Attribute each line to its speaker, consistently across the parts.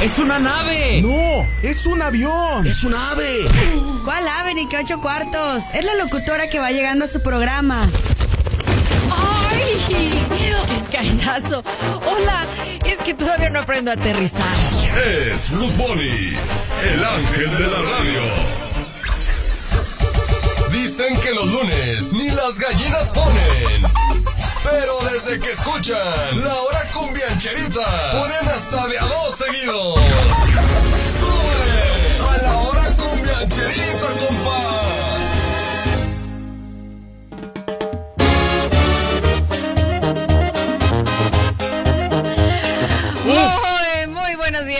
Speaker 1: ¡Es una nave!
Speaker 2: ¡No! ¡Es un avión!
Speaker 1: ¡Es un ave!
Speaker 3: ¿Cuál ave ni qué ocho cuartos? Es la locutora que va llegando a su programa.
Speaker 4: ¡Ay! ¡Qué callazo! Hola, es que todavía no aprendo a aterrizar.
Speaker 5: Es Blue Bunny, el ángel de la radio. Dicen que los lunes ni las gallinas ponen. Pero desde que escuchan la hora cumbiancherita, ponen hasta de a dos seguidos. ¡Sube a la hora cumbiancherita, compa!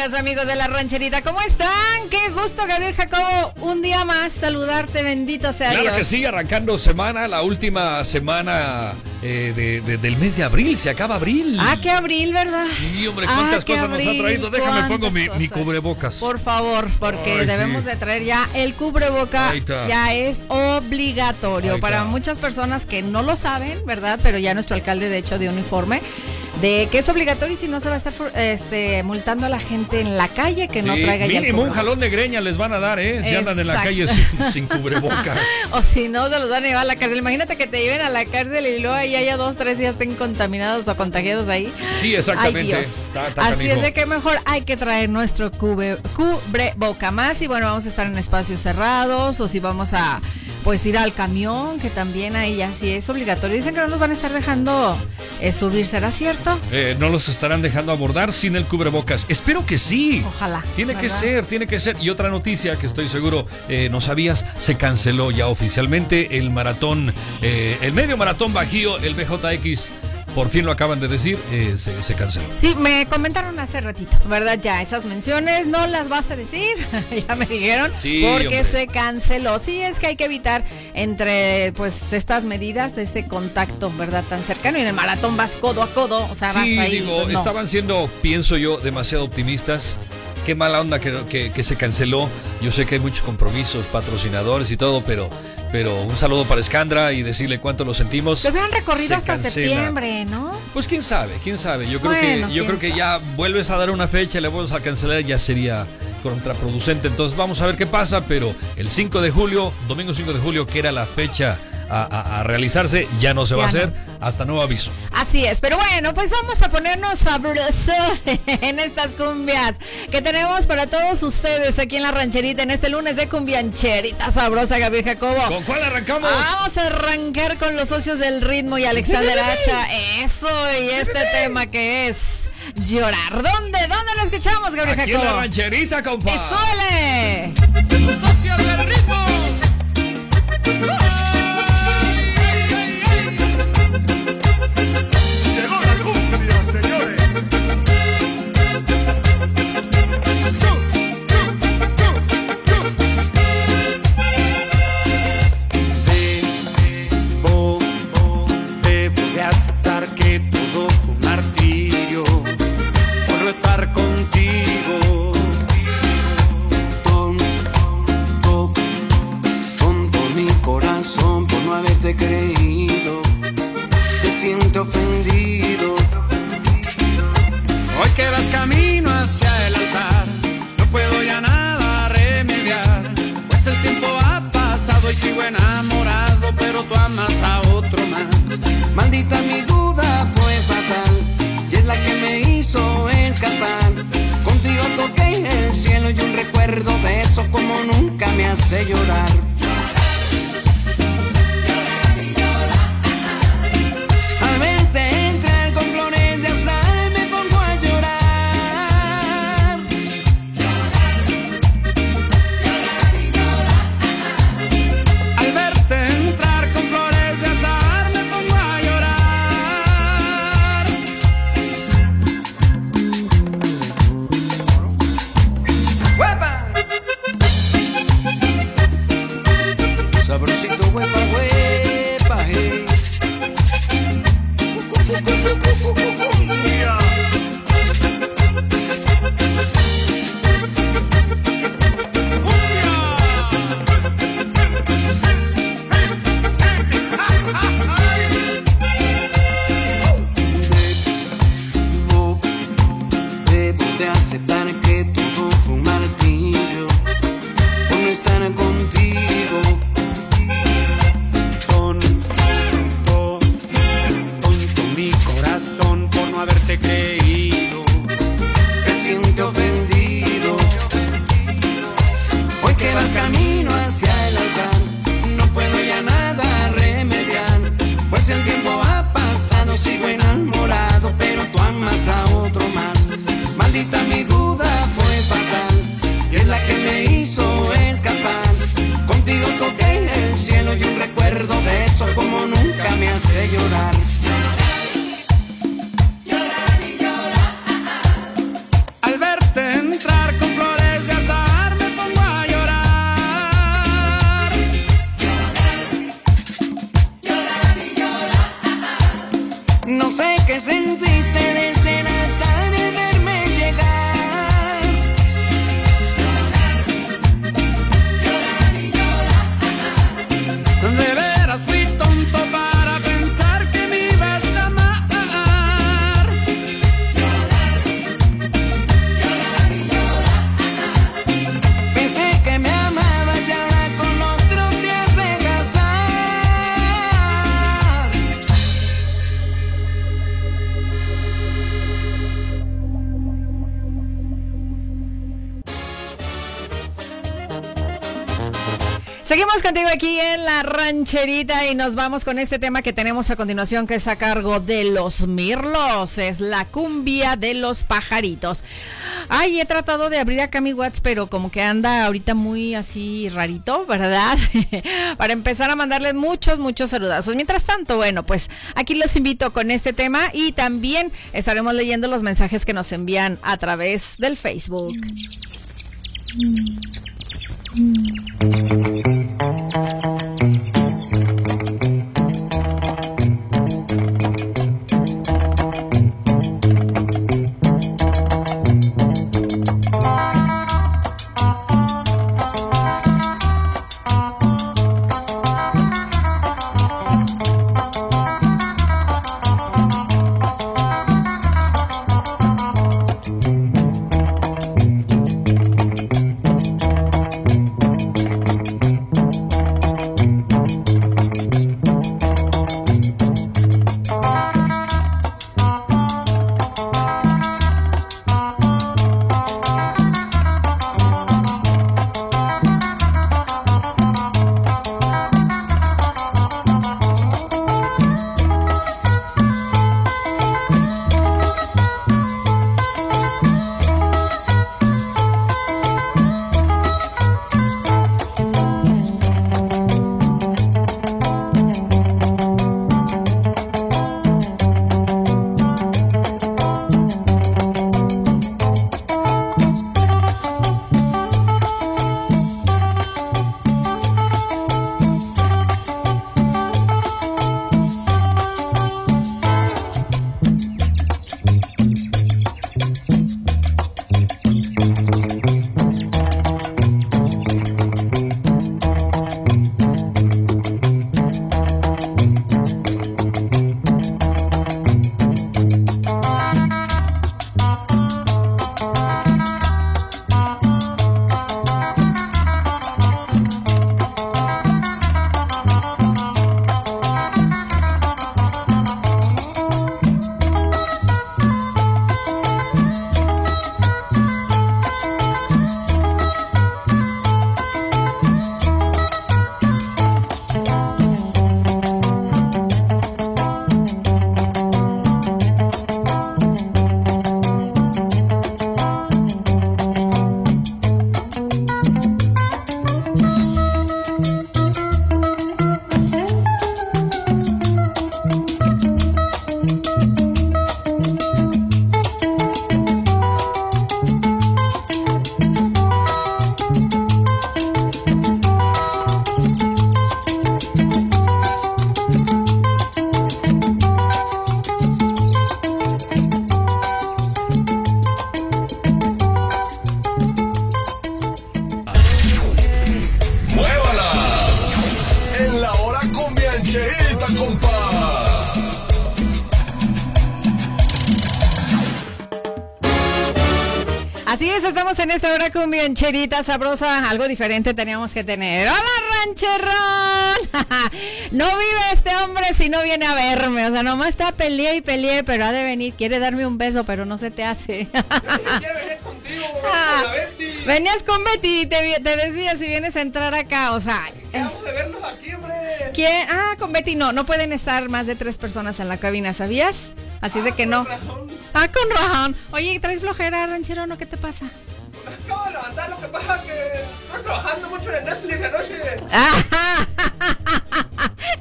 Speaker 4: Días, amigos de la rancherita. ¿Cómo están? Qué gusto, Gabriel Jacobo. Un día más saludarte, bendito sea
Speaker 6: Claro
Speaker 4: Dios.
Speaker 6: que sí, arrancando semana, la última semana eh, de- de- del mes de abril, se acaba abril.
Speaker 4: Ah, qué abril, ¿verdad?
Speaker 6: Sí, hombre,
Speaker 4: Ah,
Speaker 6: cuántas cosas nos ha traído. Déjame pongo mi, cubrebocas.
Speaker 4: Por favor, porque
Speaker 6: Ay,
Speaker 4: debemos
Speaker 6: sí.
Speaker 4: de traer ya el cubreboca, ya es obligatorio para muchas personas que no lo saben, ¿verdad? Pero ya nuestro alcalde de hecho dio un informe de que es obligatorio y si no se va a estar este, multando a la gente en la calle que no traiga ya el
Speaker 6: mínimo un
Speaker 4: cubrebocas.
Speaker 6: jalón de greña les van a dar, ¿eh? Si andan en la calle sin, sin cubrebocas.
Speaker 4: O si no, se los van a llevar a la cárcel. Imagínate que te lleven a la cárcel y luego ahí haya dos, tres días estén contaminados o contagiados ahí.
Speaker 6: Sí, exactamente.
Speaker 4: Ay, Dios.
Speaker 6: Está- está
Speaker 4: Así
Speaker 6: canijo.
Speaker 4: es de que mejor hay que traer nuestro cube, cubreboca más. Y bueno, vamos a estar en espacios cerrados o si vamos a pues ir al camión, que también ahí ya sí es obligatorio. Dicen que no nos van a estar dejando eh, subir, ¿será cierto?
Speaker 6: Eh, no los estarán dejando abordar sin el cubrebocas. Espero que sí.
Speaker 4: Ojalá,
Speaker 6: Tiene que ser, tiene que ser. Y otra noticia que estoy seguro eh, no sabías, se canceló ya oficialmente el maratón, eh, el medio maratón bajío, el BJX. Por fin lo acaban de decir, eh, se, se canceló.
Speaker 4: Sí, me comentaron hace ratito, ¿verdad? Ya esas menciones no las vas a decir, ya me dijeron,
Speaker 6: Sí,
Speaker 4: porque
Speaker 6: hombre.
Speaker 4: se canceló. Sí, es que hay que evitar entre pues estas medidas ese contacto, ¿verdad? Tan cercano y en el maratón vas codo a codo, o sea, vas
Speaker 6: Sí,
Speaker 4: ahí.
Speaker 6: digo,
Speaker 4: pues, no.
Speaker 6: estaban siendo, pienso yo, demasiado optimistas. Qué mala onda que, que- que se canceló. Yo sé que hay muchos compromisos, patrocinadores y todo, pero, pero un saludo para Escandra y decirle cuánto lo sentimos.
Speaker 4: Lo hubieran recorrido
Speaker 6: Se
Speaker 4: hasta
Speaker 6: cancela.
Speaker 4: septiembre, ¿no?
Speaker 6: Pues quién sabe, quién sabe. Yo creo
Speaker 4: Bueno,
Speaker 6: que yo creo que ya vuelves a dar una fecha y le vuelves a cancelar ya sería contraproducente. Entonces vamos a ver qué pasa, pero el 5 de julio, domingo 5 de julio, que era la fecha a, a- a realizarse, ya no se va a hacer hasta nuevo aviso.
Speaker 4: Así es, pero bueno, pues vamos a ponernos sabrosos en estas cumbias que tenemos para todos ustedes aquí en la rancherita en este lunes de cumbiancherita sabrosa, Gabriel Jacobo.
Speaker 6: ¿Con cuál arrancamos?
Speaker 4: Vamos a arrancar con los socios del ritmo y Alexander Hacha. Eso y este tema que es llorar. ¿Dónde? ¿Dónde lo escuchamos, Gabriel
Speaker 6: Aquí en la
Speaker 4: Jacobo?
Speaker 6: rancherita, compa.
Speaker 4: ¡Y suele!
Speaker 1: ¡Socios del ritmo! Sigo enamorado, pero tú amas a otro más. Maldita mi duda fue fatal, y es la que me hizo escapar. Contigo toqué el cielo y un recuerdo de eso como nunca me hace llorar.
Speaker 4: Rancherita y nos vamos con este tema que tenemos a continuación que es a cargo de los mirlos. Es la cumbia de los pajaritos. Ay, he tratado de abrir acá mi WhatsApp, pero como que anda ahorita muy así rarito, ¿verdad? Para empezar a mandarles muchos, muchos saludazos. Mientras tanto, bueno, pues aquí los invito con este tema y también estaremos leyendo los mensajes que nos envían a través del Facebook. Esta hora con cherita sabrosa, algo diferente teníamos que tener. ¡Hola, rancherrón! no vive este hombre si no viene a verme, o sea, nomás está peleé y peleé, pero ha de venir, quiere darme un beso, pero no se te hace. Ah, venías con Betty, te, te decía si vienes a entrar acá, o sea...
Speaker 2: Vamos de vernos aquí, hombre.
Speaker 4: ¿Quién? Ah, con Betty no, no pueden estar más de tres personas en la cabina, ¿sabías? Así es de que no. Ah, con razón. Oye, ¿traes flojera, ranchero, no? ¿Qué te pasa?
Speaker 2: Pasa es que estoy trabajando mucho en Netflix anoche.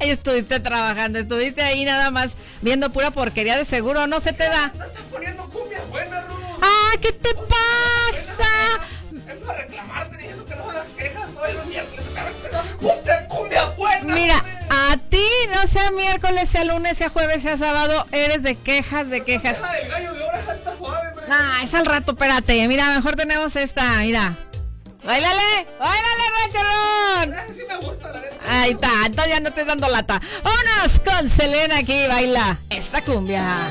Speaker 4: estuviste trabajando, estuviste ahí nada más viendo pura porquería de seguro, ¿no se te da?
Speaker 2: No estás poniendo cumbia buena, Ruth.
Speaker 4: Ah, ¿qué te pasa?
Speaker 2: Es para reclamarte diciendo que no hagas quejas hoy los miércoles. Ponte cumbia buena.
Speaker 4: Mira, a ti, no sea miércoles, sea lunes, sea jueves, sea sábado, eres de quejas, de quejas. Ah, es al rato, espérate. Mira, mejor tenemos esta, mira. ¡Báilale! ¡Báilale, rancherón!
Speaker 2: Esa sí me gusta, la neta.
Speaker 4: Ahí está, entonces ya no te dando lata. Vámonos con Selena aquí, baila esta cumbia.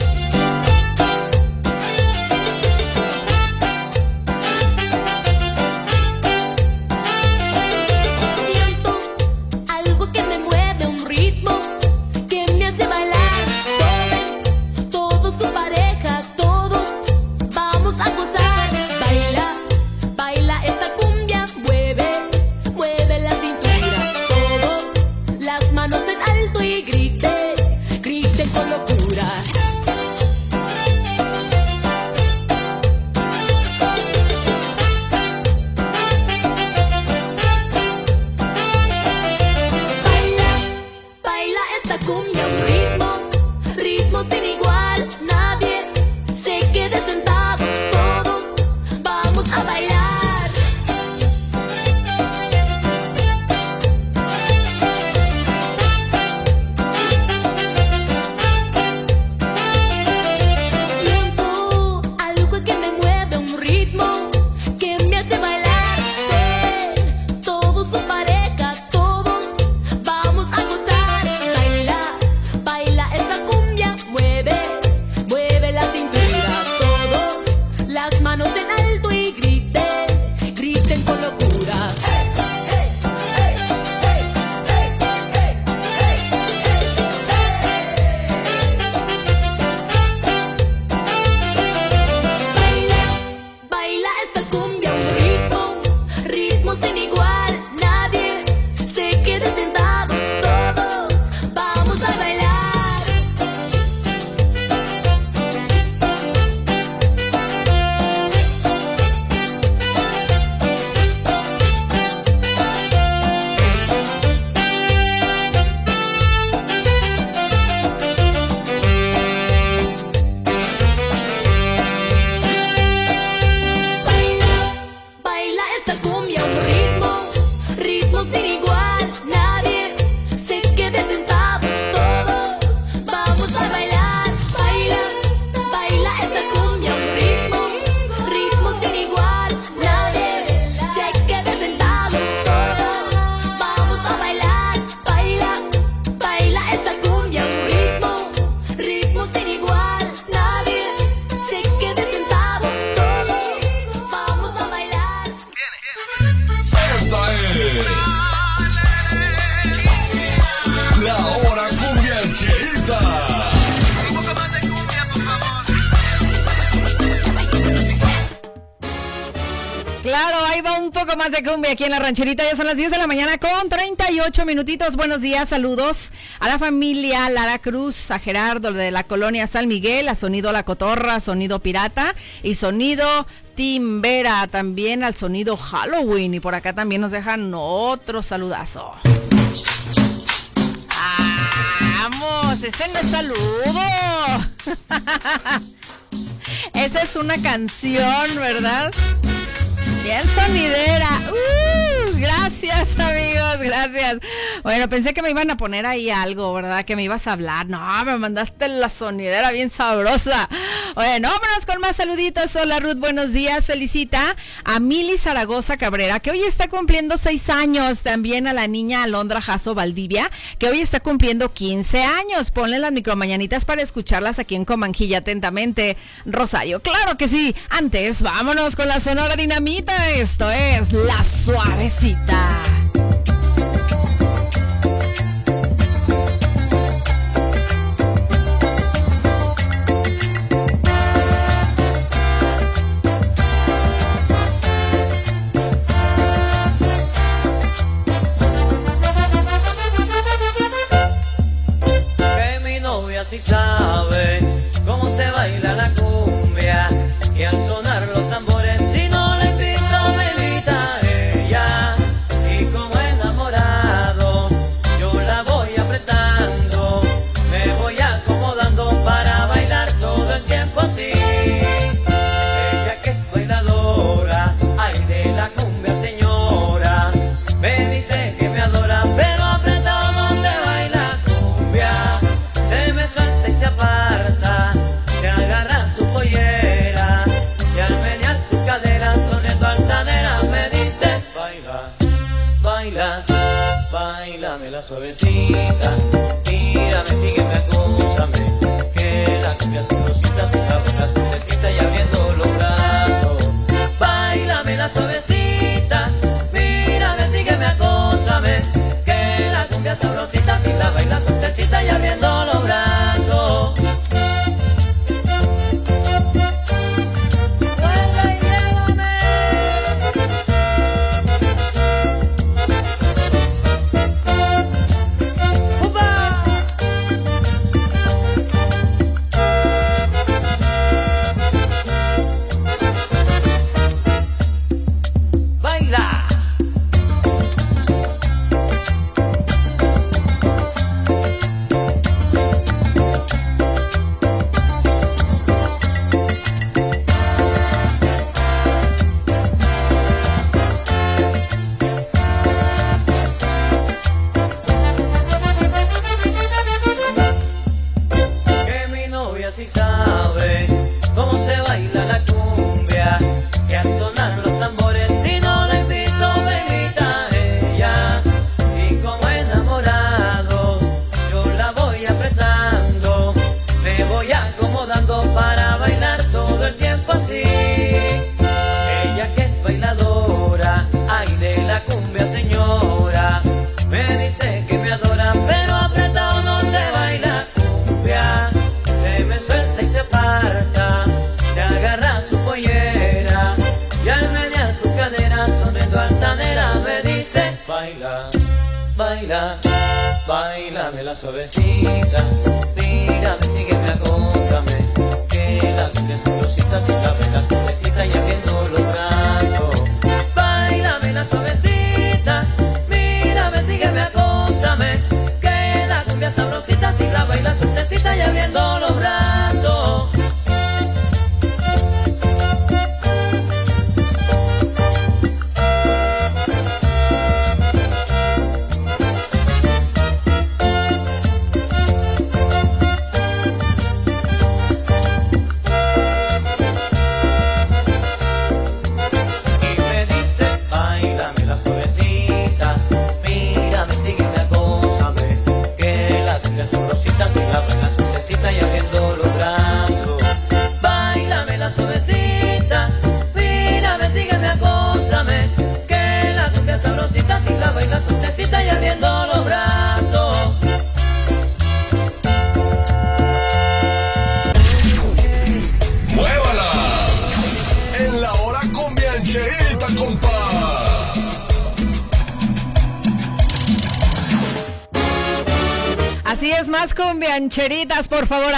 Speaker 7: Cumbia
Speaker 4: aquí en la rancherita. Ya son las 10 de la mañana con 38 minutitos. Buenos días, saludos a la familia Lara Cruz, a Gerardo de la colonia San Miguel, a Sonido La Cotorra, Sonido Pirata y Sonido Timbera, también al Sonido Halloween. Y por acá también nos dejan otro saludazo. ¡Vamos! ¡Ese no es saludo! Esa es una canción, ¿verdad? Bien sonidera. ¡Uh! gracias, amigos, Bueno, pensé que me iban a poner ahí algo, ¿verdad? Que me ibas a hablar. No, me mandaste la sonidera bien sabrosa.
Speaker 8: Bueno, vámonos con más saluditos. Hola Ruth, buenos días. Felicita a Mili Zaragoza Cabrera, que hoy está cumpliendo seis años. También a la niña Alondra Jasso Valdivia, que hoy está cumpliendo 15 años. Ponle las micromañanitas para escucharlas aquí en Comanjilla atentamente. Rosario, claro que sí. Antes, vámonos con la Sonora Dinamita. Esto es La Suavecita.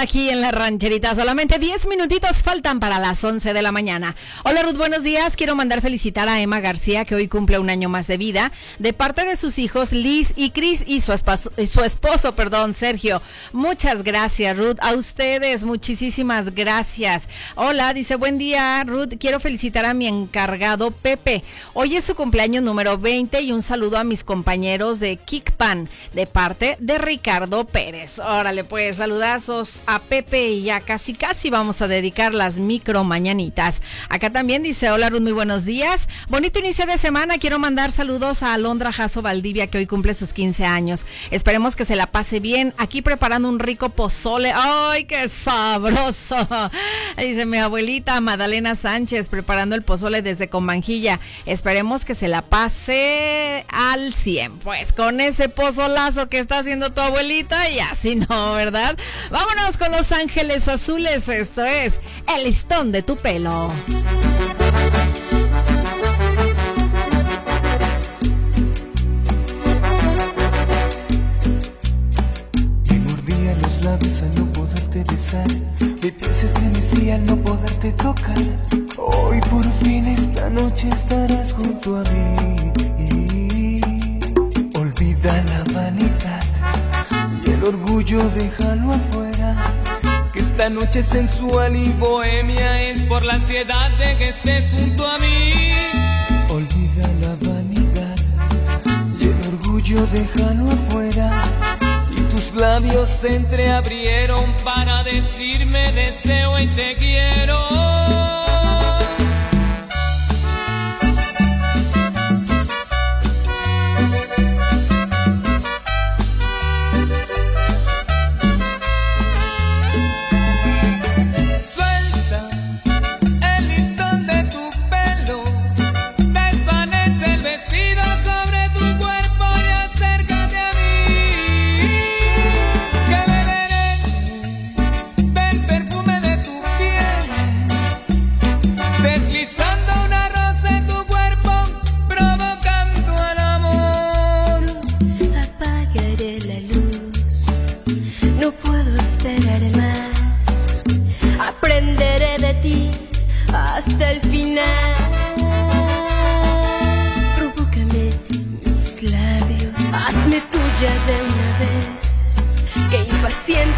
Speaker 8: Aquí en la rancherita. Solamente 10 minutitos faltan para las 11 de la mañana. Hola Ruth, buenos días. Quiero mandar felicitar a Emma García, que hoy cumple un año más de vida, de parte de sus hijos Liz y Chris y su su esposo perdón, Sergio. Muchas gracias, Ruth. A ustedes, muchísimas gracias. Hola, dice, buen día, Ruth. Quiero felicitar a mi encargado Pepe. Hoy es su cumpleaños número 20 y un saludo a mis compañeros de Kickpan, de parte de Ricardo Pérez.
Speaker 4: Órale, pues saludazos a Pepe y ya casi casi vamos a dedicar las micro mañanitas. Acá también dice, hola Ruth, muy buenos días. Bonito inicio de semana. Quiero mandar saludos a Alondra Jasso Valdivia que hoy cumple sus 15 años. Esperemos que se la pase bien. Aquí preparando un rico pozole. ¡Ay, qué sabroso! Dice mi abuelita Madalena Sánchez preparando el pozole desde Comanjilla. Esperemos que se la pase al 100. Pues con ese pozolazo que está haciendo tu abuelita y así no, ¿verdad? Vámonos con Los Ángeles Azules. Esto es El listón de tu pelo.
Speaker 9: Me mordía los labios al no poderte besar. Mi piel se estremecía al no poderte tocar. Hoy por fin esta noche estarás junto a mí. Olvida la vanidad y el orgullo. Que esta noche sensual y bohemia es por la ansiedad de que estés junto a mí. Olvida la vanidad y el orgullo déjalo afuera. Y tus labios se entreabrieron para decirme deseo y te quiero.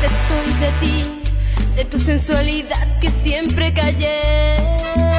Speaker 7: Estoy de ti, de tu sensualidad que siempre callé.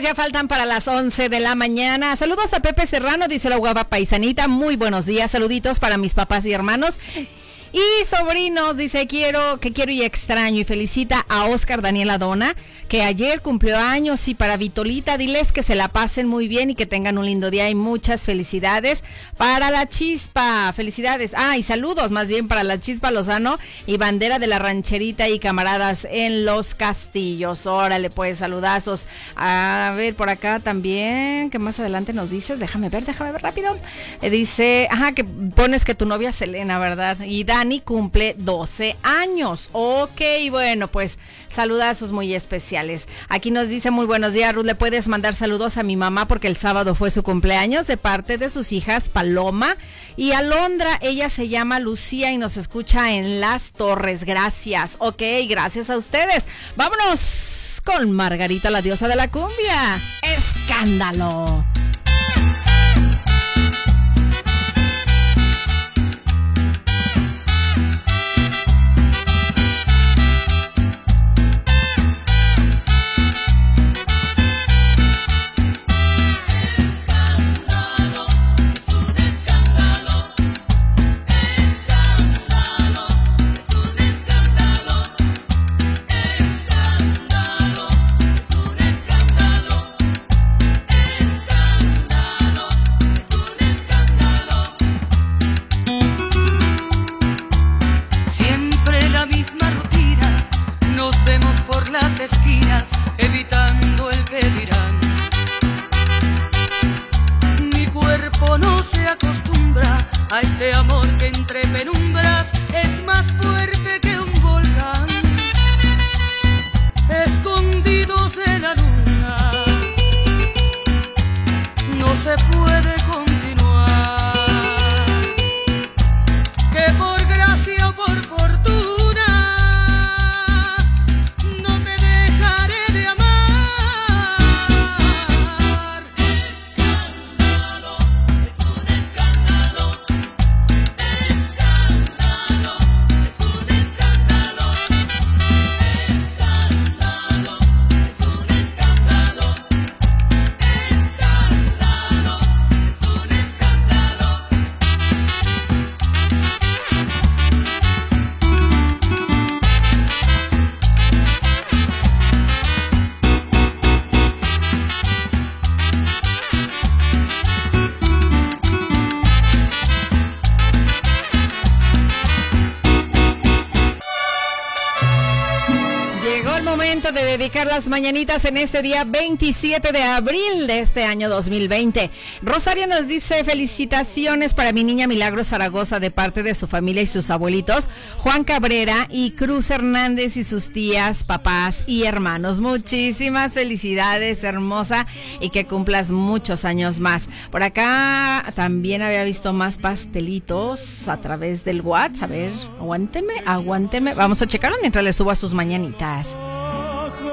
Speaker 4: Ya faltan para las 11 de la mañana. Saludos a Pepe Serrano, dice la guapa paisanita. Muy buenos días, saluditos para mis papás y hermanos. Y sobrinos, dice quiero, que quiero y extraño. Y felicita a Oscar Daniela Dona, que ayer cumplió años. Y para Vitolita, diles que se la pasen muy bien y que tengan un lindo día. Y muchas felicidades para la chispa. Felicidades. Ah, y saludos más bien para la chispa Lozano y bandera de la rancherita y camaradas en los castillos. Órale, pues saludazos. A ver, por acá también, que más adelante nos dices, déjame ver, déjame ver rápido. Eh, dice, ajá, que pones que tu novia Selena, ¿verdad? Y Dani cumple 12 años. Ok, bueno, pues saludazos muy especiales. Aquí nos dice muy buenos días, Ruth. Le puedes mandar saludos a mi mamá porque el sábado fue su cumpleaños de parte de sus hijas Paloma y Alondra. Ella se llama Lucía y nos escucha en Las Torres. Gracias. Ok, gracias a ustedes. Vámonos con Margarita, la diosa de la cumbia. Escándalo.
Speaker 8: A este amor que entre penumbras es más fuerte que un volcán. Escondidos de la luna, no se puede
Speaker 4: las mañanitas en este día 27 de abril de este año 2020. Rosario nos dice felicitaciones para mi niña Milagro Zaragoza de parte de su familia y sus abuelitos, Juan Cabrera y Cruz Hernández y sus tías, papás y hermanos. Muchísimas felicidades, hermosa, y que cumplas muchos años más. Por acá también había visto más pastelitos a través del WhatsApp. A ver, aguánteme, aguánteme. Vamos a checarlo mientras le subo a sus mañanitas.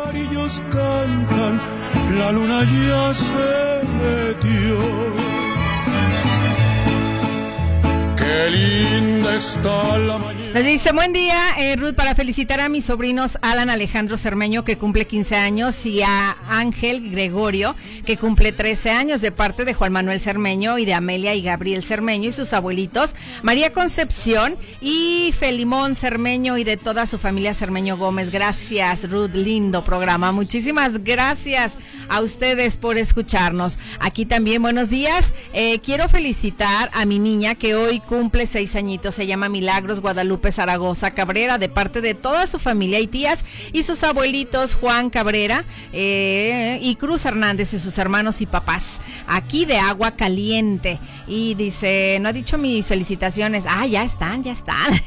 Speaker 10: Pajarillos cantan, la luna ya se metió. Qué linda está la mañana.
Speaker 4: Nos dice, buen día, eh, Ruth, para felicitar a mis sobrinos Alan Alejandro Cermeño, que cumple 15 años, y a Ángel Gregorio, que cumple 13 años, de parte de Juan Manuel Cermeño y de Amelia y Gabriel Cermeño y sus abuelitos, María Concepción y Felimón Cermeño y de toda su familia Cermeño Gómez. Gracias, Ruth, lindo programa. Muchísimas gracias a ustedes por escucharnos. Aquí también, buenos días. Eh, quiero felicitar a mi niña que hoy cumple seis añitos. Se llama Milagros Guadalupe Zaragoza Cabrera, de parte de toda su familia y tías y sus abuelitos Juan Cabrera eh, y Cruz Hernández y sus hermanos y papás. Aquí de agua caliente. Y dice, no ha dicho mis felicitaciones. Ah, ya están, ya están.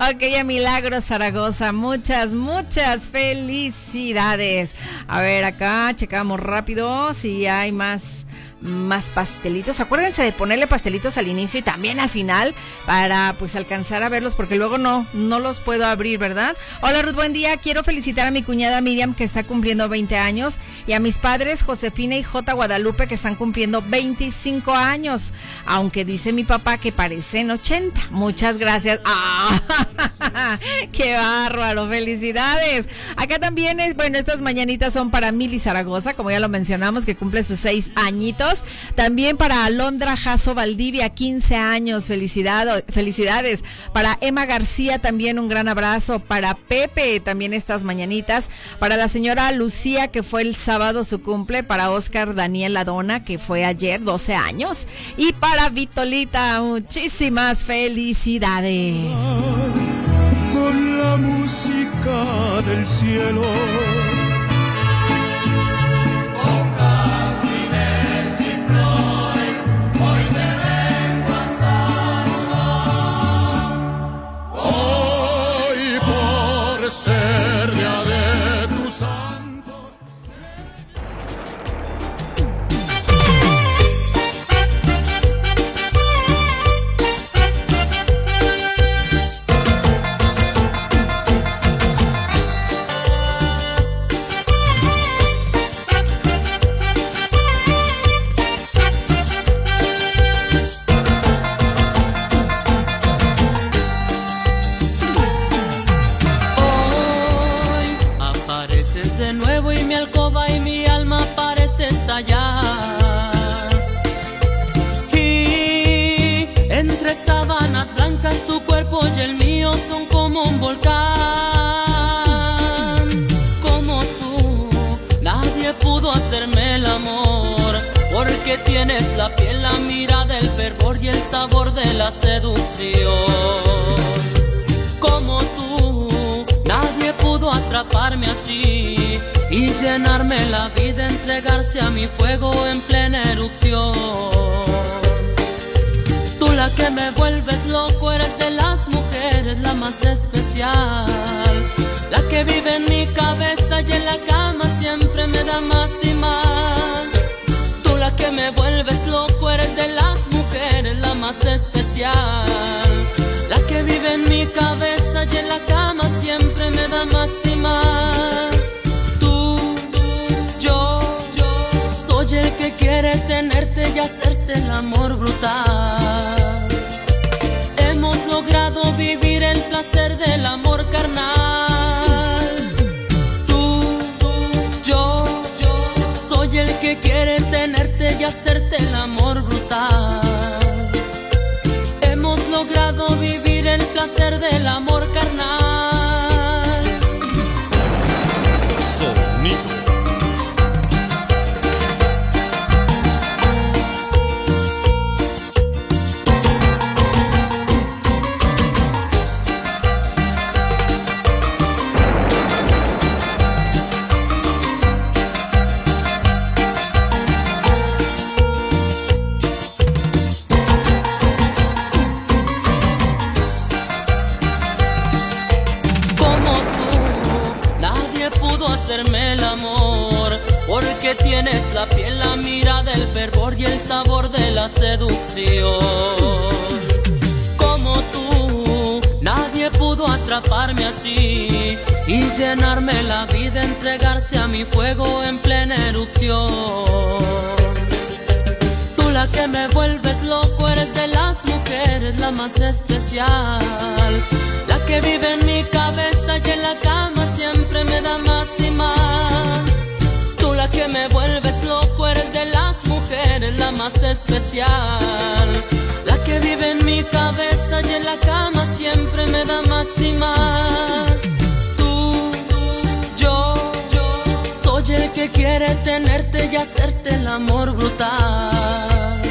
Speaker 4: ok, a Milagros Zaragoza, muchas, muchas felicidades. A ver, acá checamos rápido si hay más más pastelitos. Acuérdense de ponerle pastelitos al inicio y también al final para pues alcanzar a verlos porque luego no, no los puedo abrir, ¿verdad? Hola Ruth, buen día. Quiero felicitar a mi cuñada Miriam que está cumpliendo 20 años y a mis padres Josefina y J. Guadalupe que están cumpliendo 25 años, aunque dice mi papá que parecen 80. Muchas gracias. ¡Ah! ¡Qué bárbaro! ¡Felicidades! Acá también es, bueno, estas mañanitas son para Mili Zaragoza, como ya lo mencionamos, que cumple sus seis añitos. También para Alondra Jasso Valdivia, 15 años. Felicidad, felicidades. Para Emma García, también un gran abrazo. Para Pepe, también estas mañanitas. Para la señora Lucía, que fue el sábado su cumple. Para Oscar Daniel Ladona, que fue ayer, 12 años. Y para Vitolita, muchísimas felicidades.
Speaker 10: Con la música del cielo.
Speaker 8: Hacerte el amor brutal. Hemos logrado vivir el placer del amor carnal. Tú, yo, yo soy el que quiere tenerte y hacerte el amor brutal. Hemos logrado vivir el placer del amor carnal. Tienes la piel, la mirada, el fervor y el sabor de la seducción. Como tú, nadie pudo atraparme así y llenarme la vida, entregarse a mi fuego en plena erupción. Tú la que me vuelves loco, eres de las mujeres la más especial. La que vive en mi cabeza y en la cama siempre me da más y más. Tú la que me vuelves loco, eres de las mujeres la más especial. La que vive en mi cabeza y en la cama siempre me da más y más. Tú, yo, yo soy el que quiere tenerte y hacerte el amor brutal.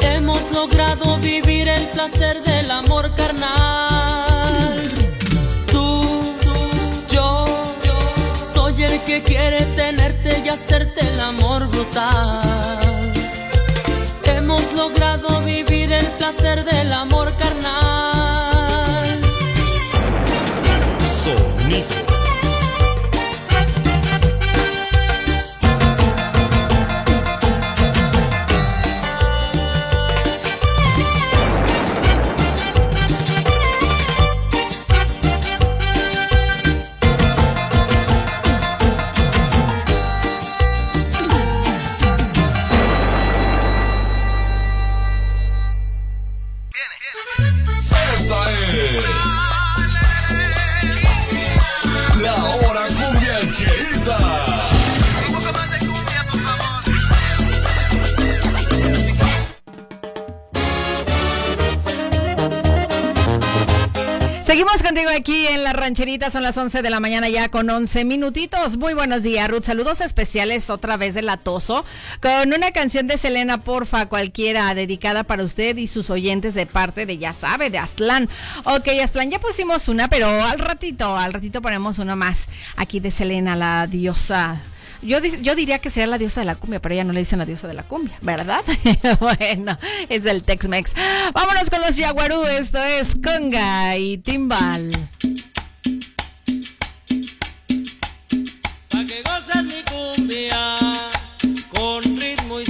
Speaker 8: Hemos logrado vivir el placer del amor carnal. Hacerte el amor brutal. Hemos logrado vivir el placer del amor carnal.
Speaker 4: Aquí en la rancherita, son las 11 de la mañana ya con 11 minutitos. Muy buenos días, Ruth. Saludos especiales otra vez de Latoso con una canción de Selena, porfa, cualquiera, dedicada para usted y sus oyentes de parte de, ya sabe, de Aztlán. Ok, Aztlán, ya pusimos una, pero al ratito, al ratito ponemos una más aquí de Selena, la diosa. Yo, yo diría que sería la diosa de la cumbia, pero ella no le dicen la diosa de la cumbia, ¿verdad? bueno, es el Tex-Mex. Vámonos con los Yaguarú, esto es Conga y Timbal.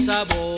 Speaker 11: Sabor.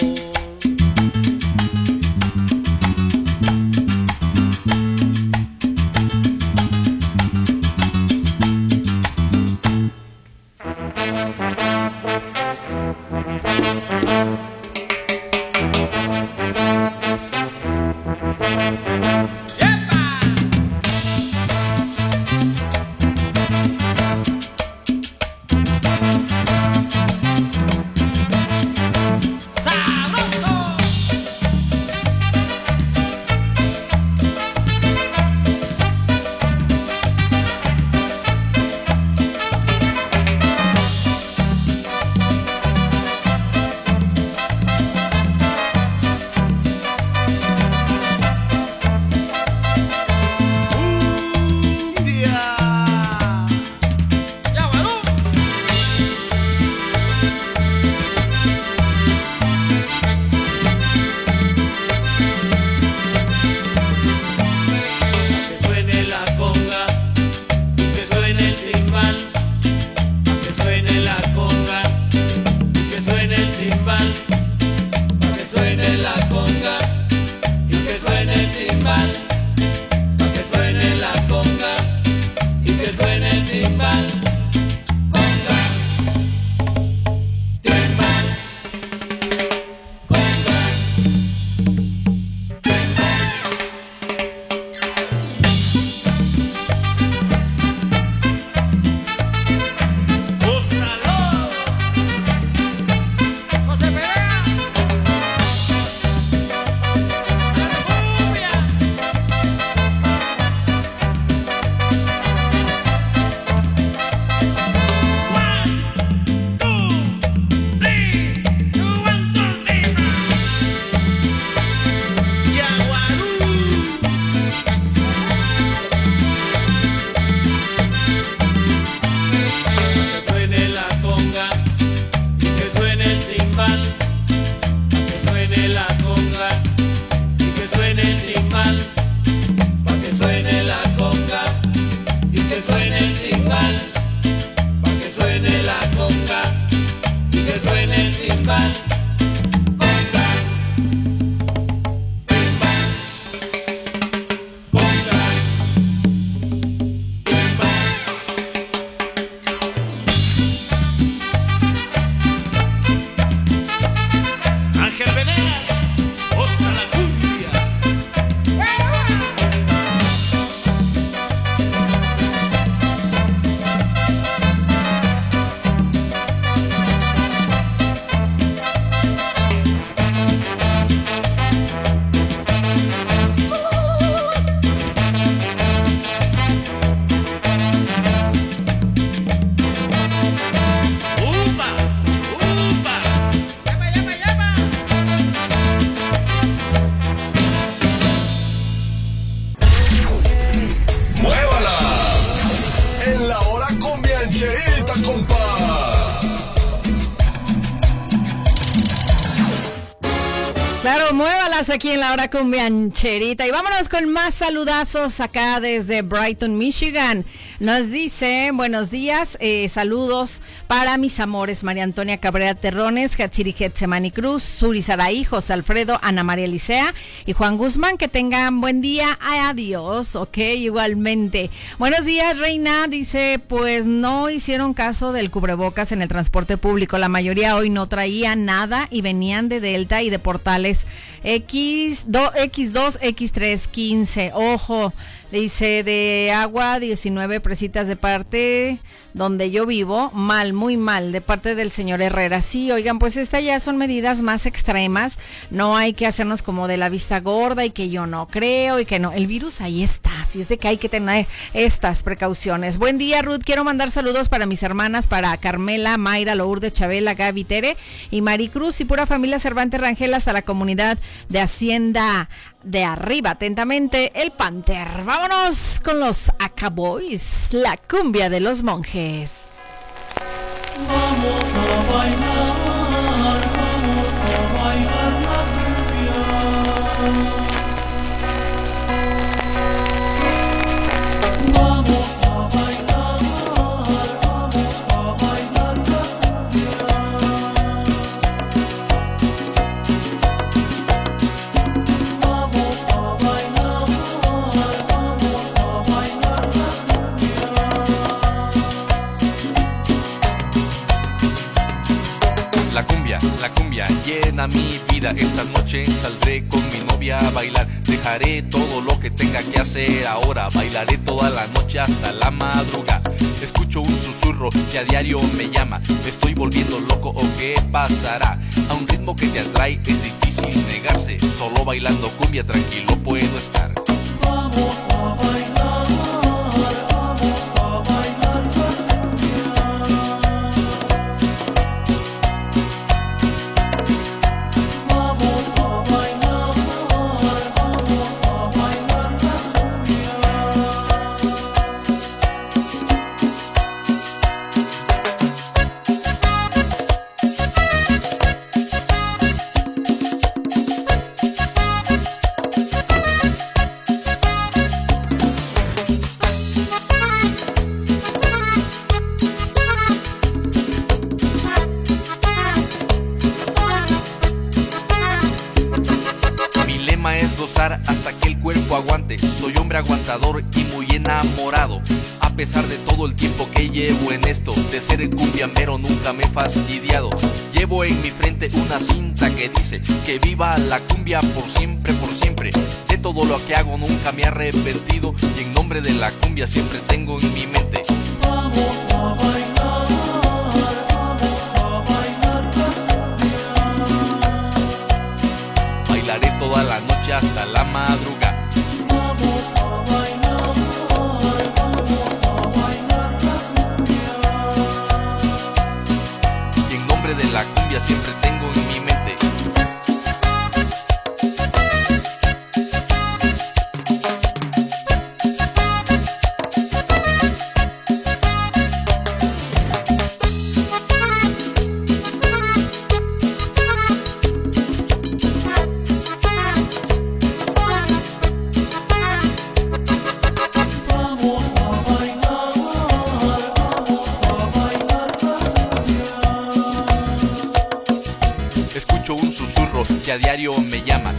Speaker 4: Aquí en la hora con Biancherita. Y vámonos con más saludazos acá desde Brighton, Michigan. Nos dice, buenos días, eh, saludos para mis amores, María Antonia Cabrera Terrones, Hatsiri Getsemani Cruz, Suri Saraí, José Alfredo, Ana María Licea y Juan Guzmán. Que tengan buen día. Adiós, ok, igualmente. Buenos días, Reina. Dice, pues no hicieron caso del cubrebocas en el transporte público. La mayoría hoy no traía nada y venían de Delta y de portales X2, X2, X3, 15. Ojo, dice de agua 19 presitas de parte donde yo vivo, mal, muy mal, de parte del señor Herrera. Sí, oigan, pues estas ya son medidas más extremas. No hay que hacernos como de la vista gorda y que yo no creo y que no. El virus ahí está, así es de que hay que tener estas precauciones. Buen día, Ruth. Quiero mandar saludos para mis hermanas, para Carmela, Mayra, Lourdes, Chabela, Gaby, Tere y Maricruz y pura familia Cervantes Rangel hasta la comunidad de Hacienda de arriba. Atentamente, el Panther. Vámonos con los Acaboys, la cumbia de los monjes.
Speaker 10: Vamos a bailar, La cumbia,
Speaker 12: llena mi vida. Esta noche saldré con mi novia a bailar. Dejaré todo lo que tenga que hacer ahora. Bailaré toda la noche hasta la madrugada. Escucho un susurro que a diario me llama. ¿Me estoy volviendo loco o qué pasará? A un ritmo que te atrae es difícil negarse. Solo bailando cumbia tranquilo puedo estar.
Speaker 10: Vamos a bailar,
Speaker 12: Un susurro que a diario me llama.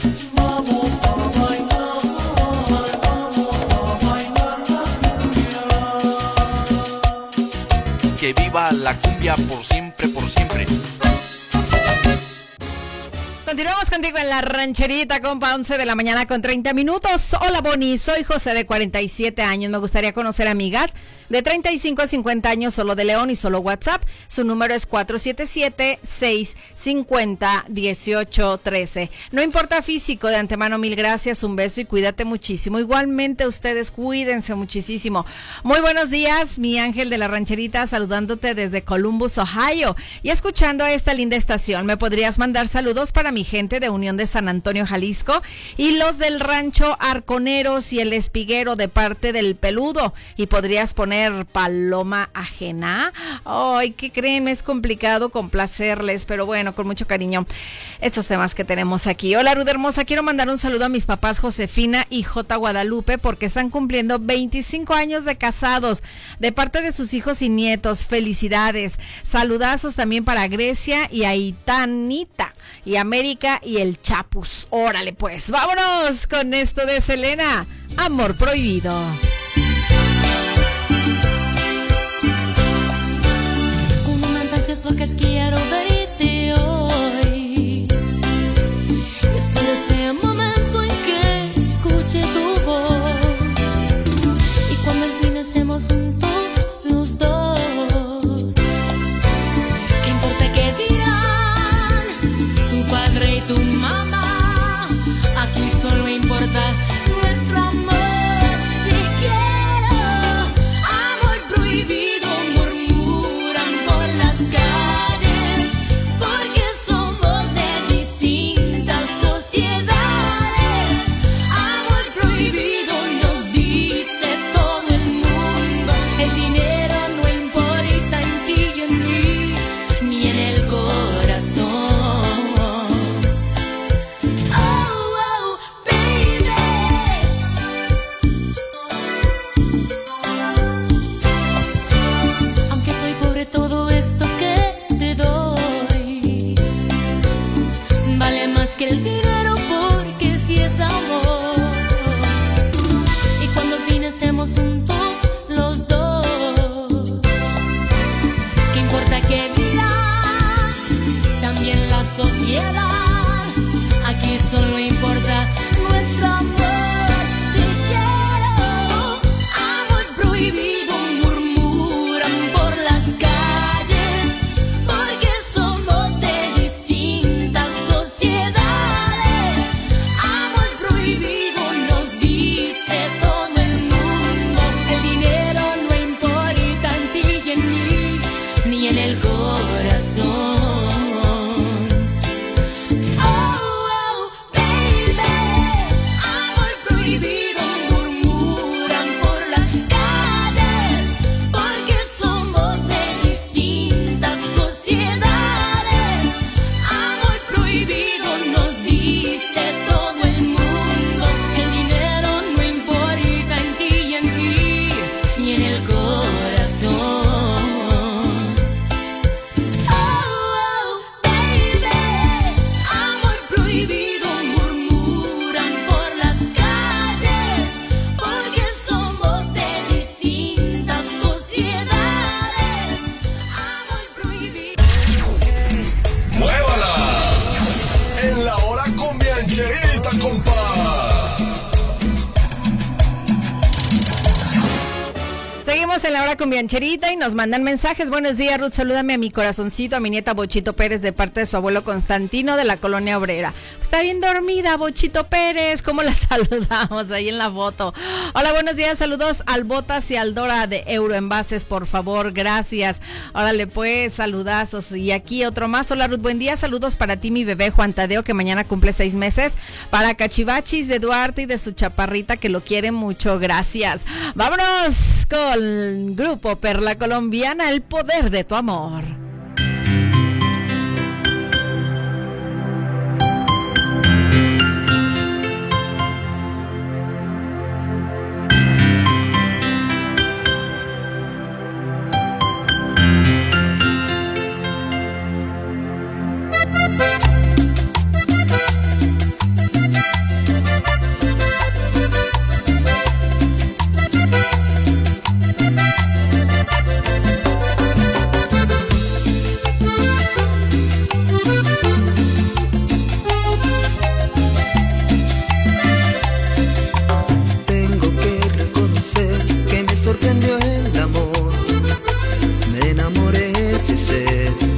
Speaker 12: Que viva la cumbia por siempre, por siempre.
Speaker 4: Continuamos contigo en la rancherita, compa, 11 de la mañana con 30 minutos. Hola, Boni, soy José de 47 años. Me gustaría conocer amigas de 35 a 50 años, solo de León y solo WhatsApp. Su número es 477-650-1813. No importa físico, de antemano, mil gracias, un beso y cuídate muchísimo. Igualmente, ustedes cuídense muchísimo. Muy buenos días, mi ángel de la rancherita, saludándote desde Columbus, Ohio y escuchando a esta linda estación. ¿Me podrías mandar saludos para mi gente de Unión de San Antonio, Jalisco, y los del rancho Arconeros y el Espiguero de parte del Peludo. Y podrías poner paloma ajena. Ay, ¿qué creen? Es complicado complacerles, pero bueno, con mucho cariño. Estos temas que tenemos aquí. Hola, Ruth Hermosa. Quiero mandar un saludo a mis papás Josefina y J. Guadalupe porque están cumpliendo 25 años de casados de parte de sus hijos y nietos. Felicidades. Saludazos también para Grecia y Aitanita y América y el Chapus. Órale, pues, vámonos con esto de Selena. Amor prohibido.
Speaker 7: Mandaste porque quiero verte hoy. Después de ese momento en que escuché tu voz. Y cuando al fin estemos juntos nos
Speaker 4: mandan mensajes. Buenos días, Ruth. Salúdame a mi corazoncito, a mi nieta Bochito Pérez, de parte de su abuelo Constantino de la colonia obrera. Está bien dormida, Bochito Pérez. ¿Cómo la saludamos ahí en la foto? Hola, buenos días. Saludos al Botas y al Dora de Euroenvases, por favor. Gracias. Órale, pues, saludazos. Y aquí otro más. Hola, Ruth. Buen día. Saludos para ti, mi bebé Juan Tadeo, que mañana cumple seis meses. Para Cachivachis de Duarte y de su chaparrita, que lo quiere mucho. Gracias. Vámonos con grupo Perla Colombiana, el poder de tu amor.
Speaker 13: anochecer.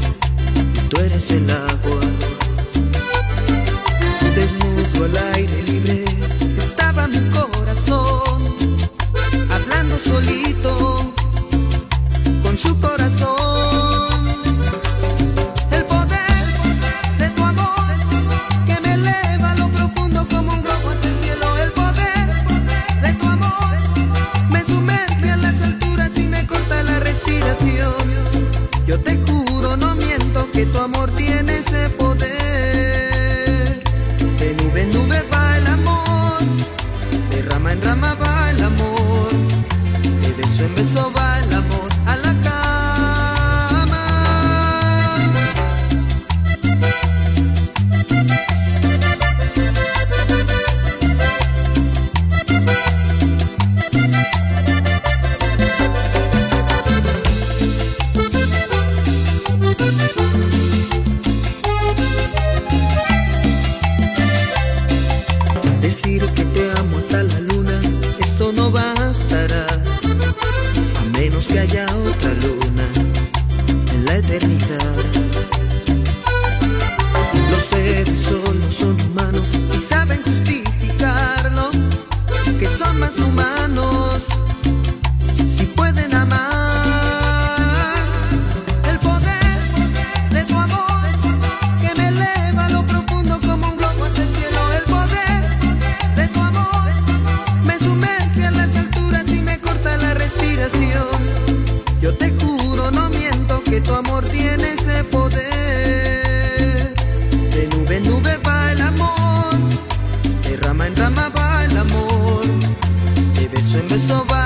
Speaker 13: De beso en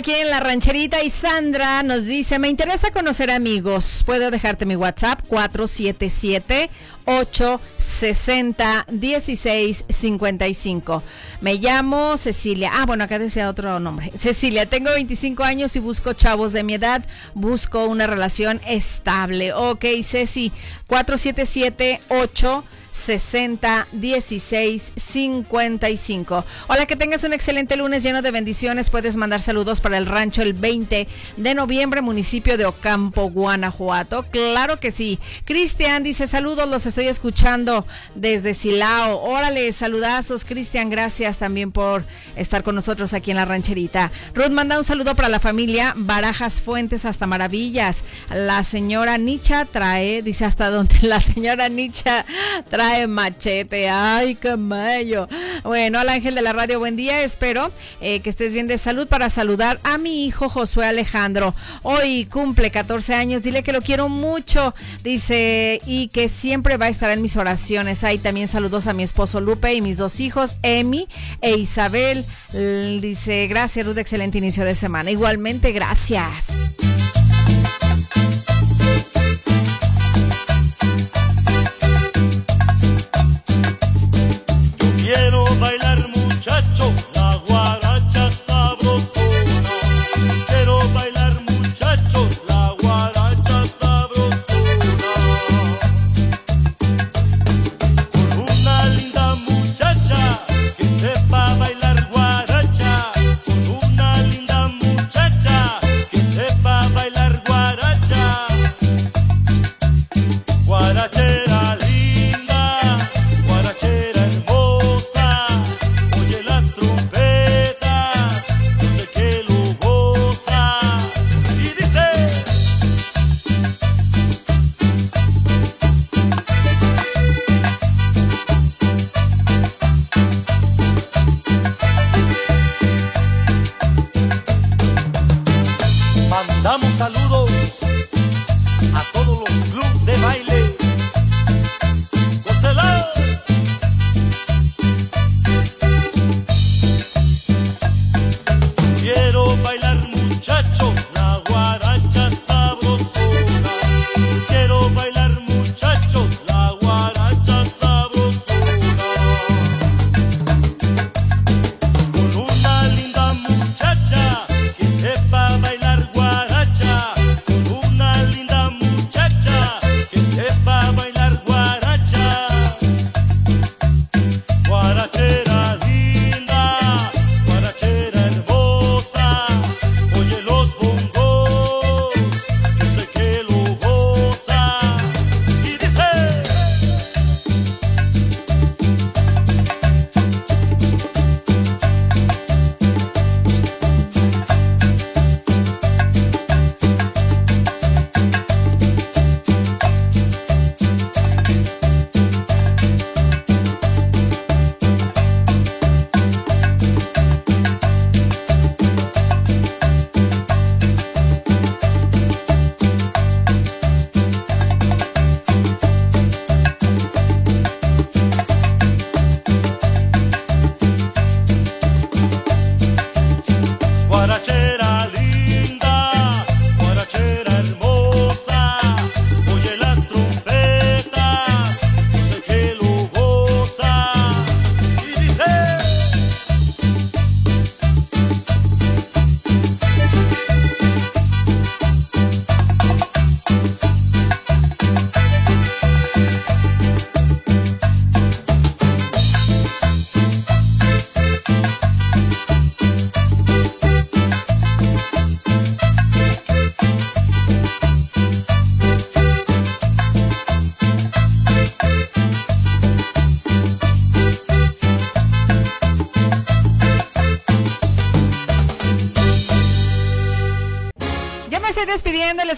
Speaker 4: aquí en la rancherita y Sandra nos dice, me interesa conocer amigos. Puedo dejarte mi WhatsApp 477 860 1655. Me llamo Cecilia. Ah, bueno, acá decía otro nombre. Cecilia, tengo 25 años y busco chavos de mi edad. Busco una relación estable. Ok, Ceci, 477 8 60 16 55. Hola, que tengas un excelente lunes lleno de bendiciones. Puedes mandar saludos para el rancho el 20 de noviembre, municipio de Ocampo, Guanajuato. Claro que sí. Cristian dice saludos, los estoy escuchando desde Silao. Órale, saludazos, Cristian. Gracias también por estar con nosotros aquí en la rancherita. Ruth manda un saludo para la familia Barajas Fuentes hasta Maravillas. La señora Nicha trae, dice hasta donde la señora Nicha trae machete. Ay, mayo. Bueno, al ángel de la radio, buen día. Espero eh, que estés bien de salud para saludar a mi hijo Josué Alejandro. Hoy cumple 14 años. Dile que lo quiero mucho. Dice, y que siempre va a estar en mis oraciones. Hay también saludos a mi esposo Lupe y mis dos hijos, Emi e Isabel. Dice, gracias, Ruth. Excelente inicio de semana. Igualmente, gracias.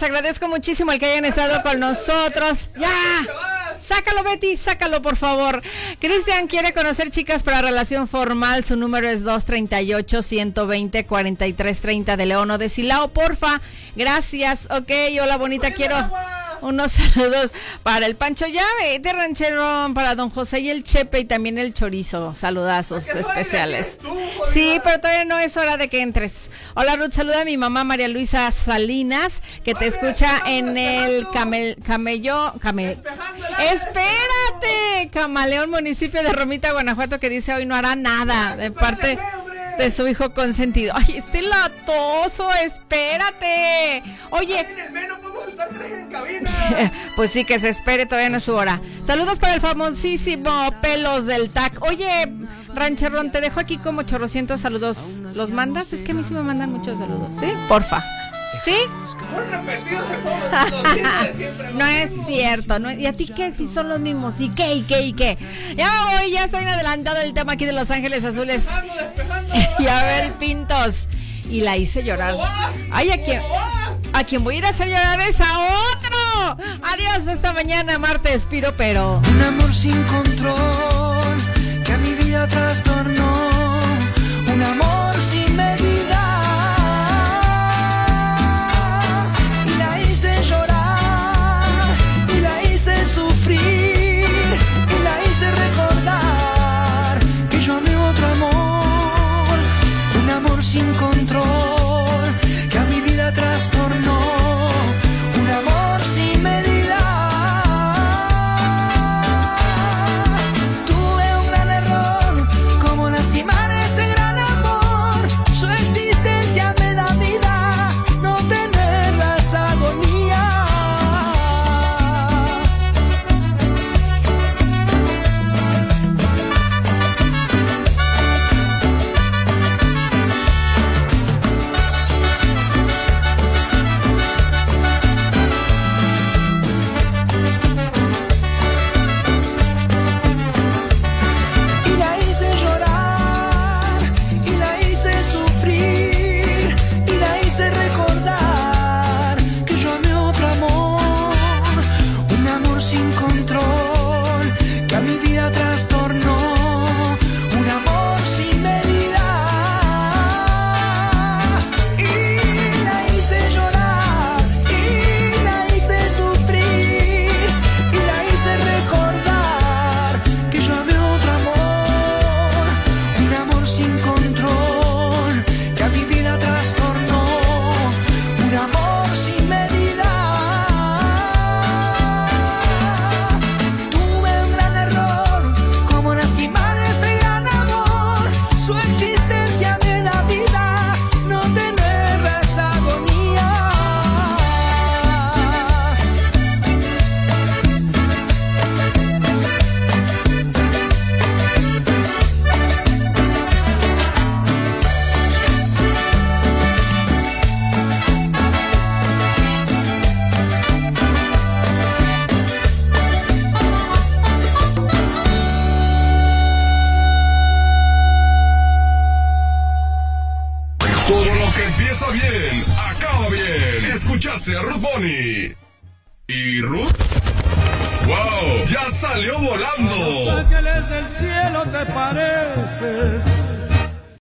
Speaker 4: Les agradezco muchísimo el que hayan estado con nosotros. ¡Ya! Sácalo, Betty, sácalo, por favor. Cristian quiere conocer chicas para relación formal. Su número es 238-120-4330 de León o de Silao, porfa. Gracias. Ok, hola, bonita, quiero unos saludos para el Pancho Llave de Ranchero, para don José y el Chepe y también el Chorizo. Saludazos especiales. Sí, pero todavía no es hora de que entres. Hola Ruth, saluda a mi mamá María Luisa Salinas, que te escucha en el camel, camello, camel, espérate, Camaleón, municipio de Romita, Guanajuato, que dice hoy no hará nada de parte de su hijo consentido. Ay, este latoso, espérate. Oye, pues sí, que se espere, todavía no es su hora. Saludos para el famosísimo Pelos del TAC. Oye, Rancherrón, te dejo aquí como chorrocientos saludos. ¿Los mandas? Es que a mí sí me mandan muchos saludos, ¿sí? Porfa. ¿Sí? no es cierto. No, ¿Y a ti qué? Si son los mismos. ¿Y qué? ¿Y qué? ¿Y qué? Ya voy, ya estoy adelantado el tema aquí de Los Ángeles Azules. y a ver, Pintos. Y la hice llorar. Ay, a quien, a quien voy a ir a hacer llorar es a otro. Adiós, esta mañana, martes, piro, pero.
Speaker 14: Un amor sin control que a mi vida trastornó. Un amor